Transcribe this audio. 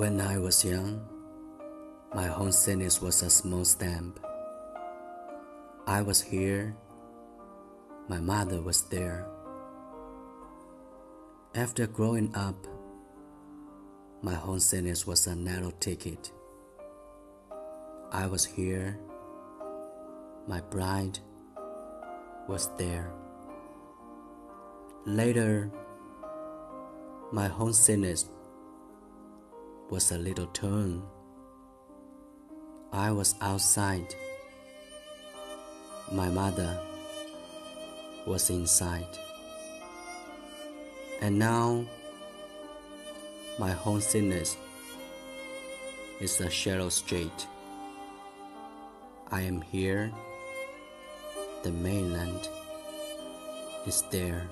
When I was young, my homesickness was a small stamp. I was here, my mother was there. After growing up, my homesickness was a narrow ticket. I was here, my bride was there. Later, my homesickness was a little turn. I was outside. My mother was inside. And now my homesickness is a shallow street. I am here. The mainland is there.